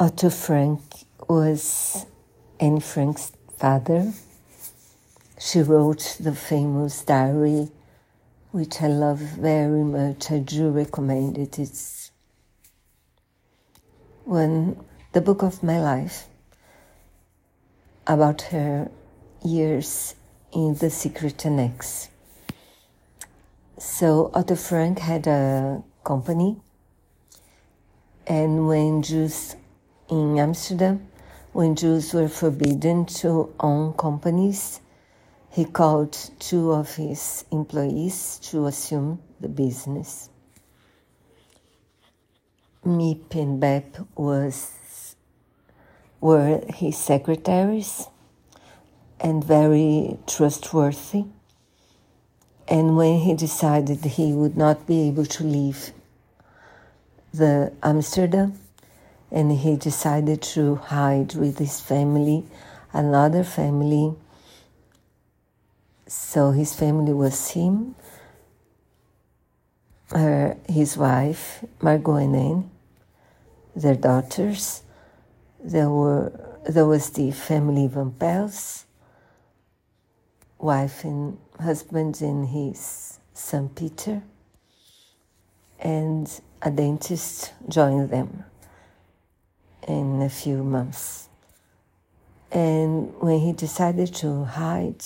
Otto Frank was Anne Frank's father. She wrote the famous diary, which I love very much. I do recommend it. It's one the book of my life about her years in the secret annex. So Otto Frank had a company, and when Jews in Amsterdam, when Jews were forbidden to own companies, he called two of his employees to assume the business. Miep and Bep was were his secretaries and very trustworthy. And when he decided he would not be able to leave the Amsterdam, and he decided to hide with his family, another family. So his family was him, her, his wife, Margot and Anne, their daughters. There were there was the family Van Pels, wife and husband and his son Peter, and a dentist joined them in a few months. And when he decided to hide,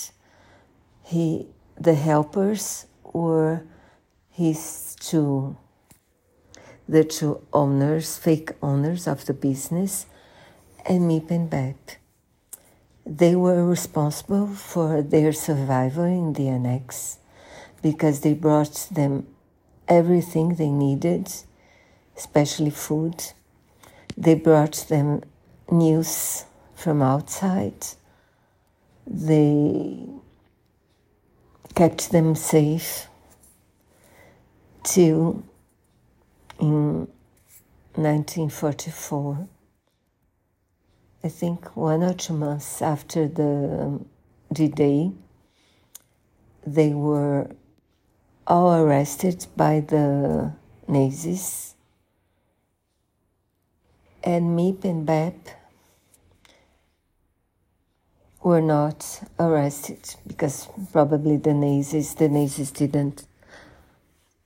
he the helpers were his two the two owners, fake owners of the business, and Miep and Bep. They were responsible for their survival in the annex because they brought them everything they needed, especially food. They brought them news from outside. They kept them safe till in 1944. I think one or two months after the um, D Day, they were all arrested by the Nazis. And Miep and Bep were not arrested because probably the Nazis, the Nazis didn't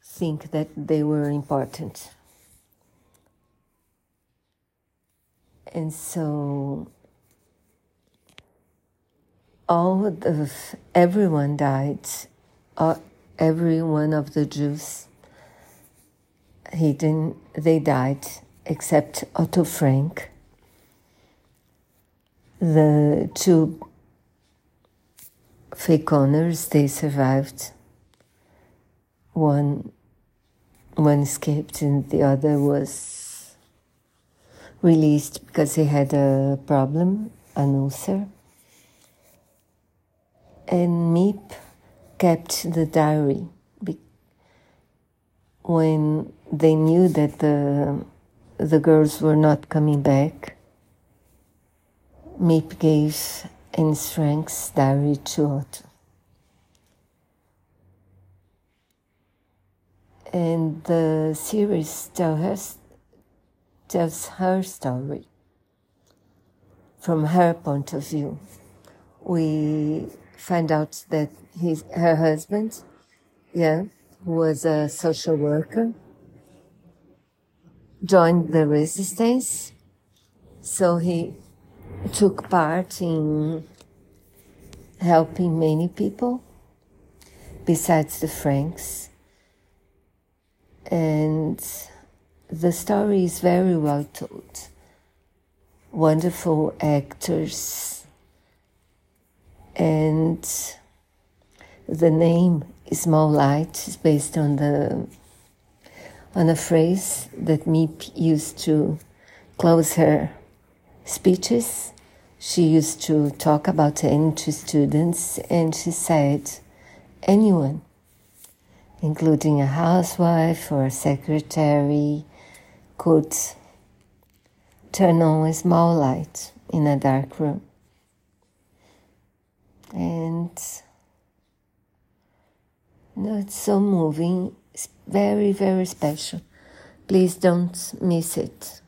think that they were important. And so all of everyone died, uh, every one of the Jews, didn't, they died except Otto Frank. The two fake owners, they survived. One, one escaped and the other was released because he had a problem, an ulcer. And Miep kept the diary when they knew that the the girls were not coming back. Miep gave Anne Frank's diary to Otto. And the series tell her, tells her story from her point of view. We find out that his, her husband, yeah, was a social worker, joined the resistance, so he took part in helping many people besides the Franks. And the story is very well told. Wonderful actors. And the name Small Light is based on the on a phrase that Miep used to close her speeches. She used to talk about Anne to students, and she said, anyone, including a housewife or a secretary, could turn on a small light in a dark room. And you know, it's so moving, it's very, very special. Please don't miss it.